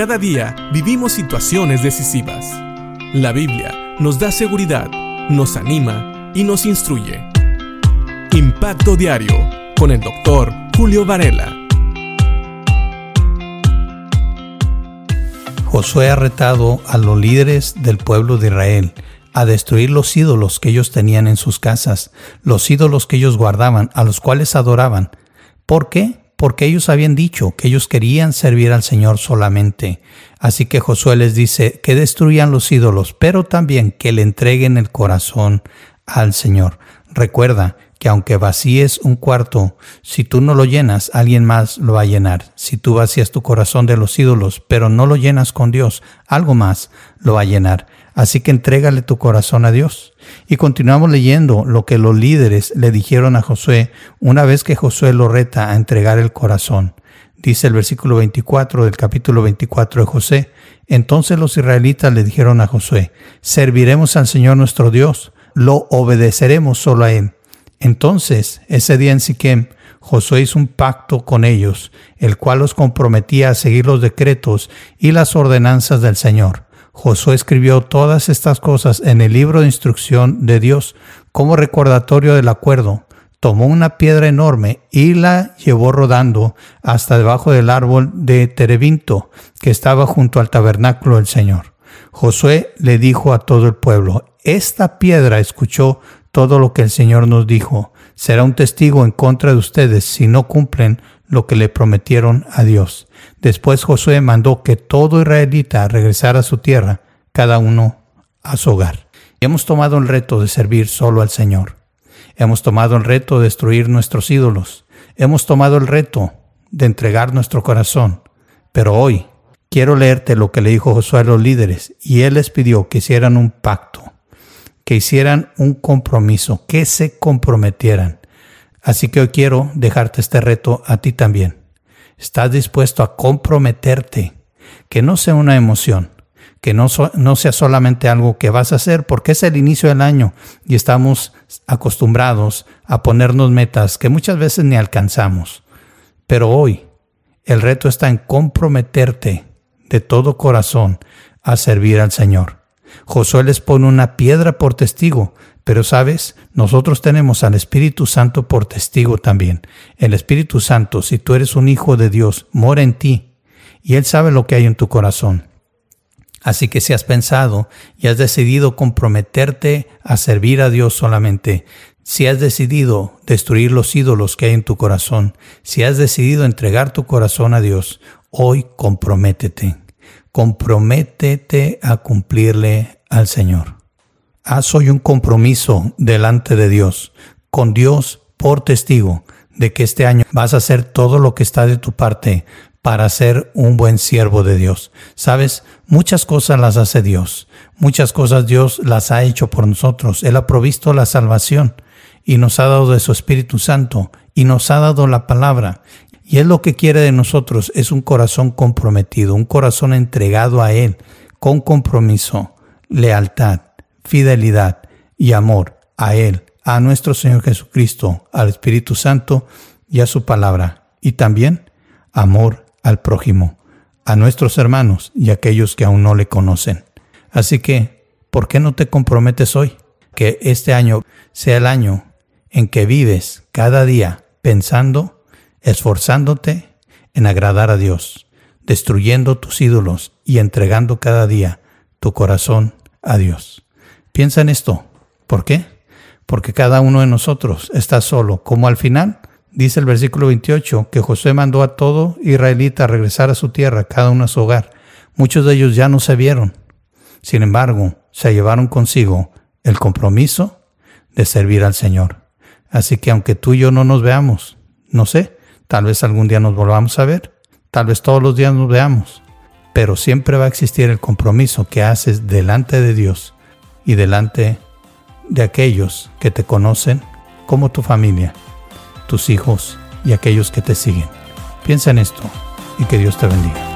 Cada día vivimos situaciones decisivas. La Biblia nos da seguridad, nos anima y nos instruye. Impacto Diario con el doctor Julio Varela. Josué ha retado a los líderes del pueblo de Israel a destruir los ídolos que ellos tenían en sus casas, los ídolos que ellos guardaban, a los cuales adoraban. ¿Por qué? Porque ellos habían dicho que ellos querían servir al Señor solamente. Así que Josué les dice que destruyan los ídolos, pero también que le entreguen el corazón al Señor. Recuerda que aunque vacíes un cuarto, si tú no lo llenas, alguien más lo va a llenar. Si tú vacías tu corazón de los ídolos, pero no lo llenas con Dios, algo más lo va a llenar. Así que entrégale tu corazón a Dios. Y continuamos leyendo lo que los líderes le dijeron a Josué una vez que Josué lo reta a entregar el corazón. Dice el versículo 24 del capítulo 24 de José. Entonces los israelitas le dijeron a Josué, serviremos al Señor nuestro Dios, lo obedeceremos solo a Él. Entonces, ese día en Siquem, Josué hizo un pacto con ellos, el cual los comprometía a seguir los decretos y las ordenanzas del Señor. Josué escribió todas estas cosas en el libro de instrucción de Dios como recordatorio del acuerdo. Tomó una piedra enorme y la llevó rodando hasta debajo del árbol de Terebinto que estaba junto al tabernáculo del Señor. Josué le dijo a todo el pueblo, esta piedra escuchó todo lo que el Señor nos dijo. Será un testigo en contra de ustedes si no cumplen lo que le prometieron a Dios. Después Josué mandó que todo israelita regresara a su tierra, cada uno a su hogar. hemos tomado el reto de servir solo al Señor. Hemos tomado el reto de destruir nuestros ídolos. Hemos tomado el reto de entregar nuestro corazón. Pero hoy quiero leerte lo que le dijo Josué a los líderes y él les pidió que hicieran un pacto, que hicieran un compromiso, que se comprometieran. Así que hoy quiero dejarte este reto a ti también. ¿Estás dispuesto a comprometerte? Que no sea una emoción, que no, no sea solamente algo que vas a hacer porque es el inicio del año y estamos acostumbrados a ponernos metas que muchas veces ni alcanzamos. Pero hoy el reto está en comprometerte de todo corazón a servir al Señor. Josué les pone una piedra por testigo, pero sabes, nosotros tenemos al Espíritu Santo por testigo también. El Espíritu Santo, si tú eres un hijo de Dios, mora en ti y Él sabe lo que hay en tu corazón. Así que si has pensado y has decidido comprometerte a servir a Dios solamente, si has decidido destruir los ídolos que hay en tu corazón, si has decidido entregar tu corazón a Dios, hoy comprométete comprométete a cumplirle al Señor. Haz hoy un compromiso delante de Dios, con Dios por testigo de que este año vas a hacer todo lo que está de tu parte para ser un buen siervo de Dios. Sabes, muchas cosas las hace Dios, muchas cosas Dios las ha hecho por nosotros. Él ha provisto la salvación y nos ha dado de su Espíritu Santo y nos ha dado la palabra y Él lo que quiere de nosotros es un corazón comprometido, un corazón entregado a Él, con compromiso, lealtad, fidelidad y amor a Él, a nuestro Señor Jesucristo, al Espíritu Santo y a su palabra. Y también amor al prójimo, a nuestros hermanos y a aquellos que aún no le conocen. Así que, ¿por qué no te comprometes hoy? Que este año sea el año en que vives cada día pensando esforzándote en agradar a Dios, destruyendo tus ídolos y entregando cada día tu corazón a Dios. Piensa en esto. ¿Por qué? Porque cada uno de nosotros está solo, como al final dice el versículo 28, que José mandó a todo israelita a regresar a su tierra, cada uno a su hogar. Muchos de ellos ya no se vieron. Sin embargo, se llevaron consigo el compromiso de servir al Señor. Así que aunque tú y yo no nos veamos, no sé, Tal vez algún día nos volvamos a ver, tal vez todos los días nos veamos, pero siempre va a existir el compromiso que haces delante de Dios y delante de aquellos que te conocen como tu familia, tus hijos y aquellos que te siguen. Piensa en esto y que Dios te bendiga.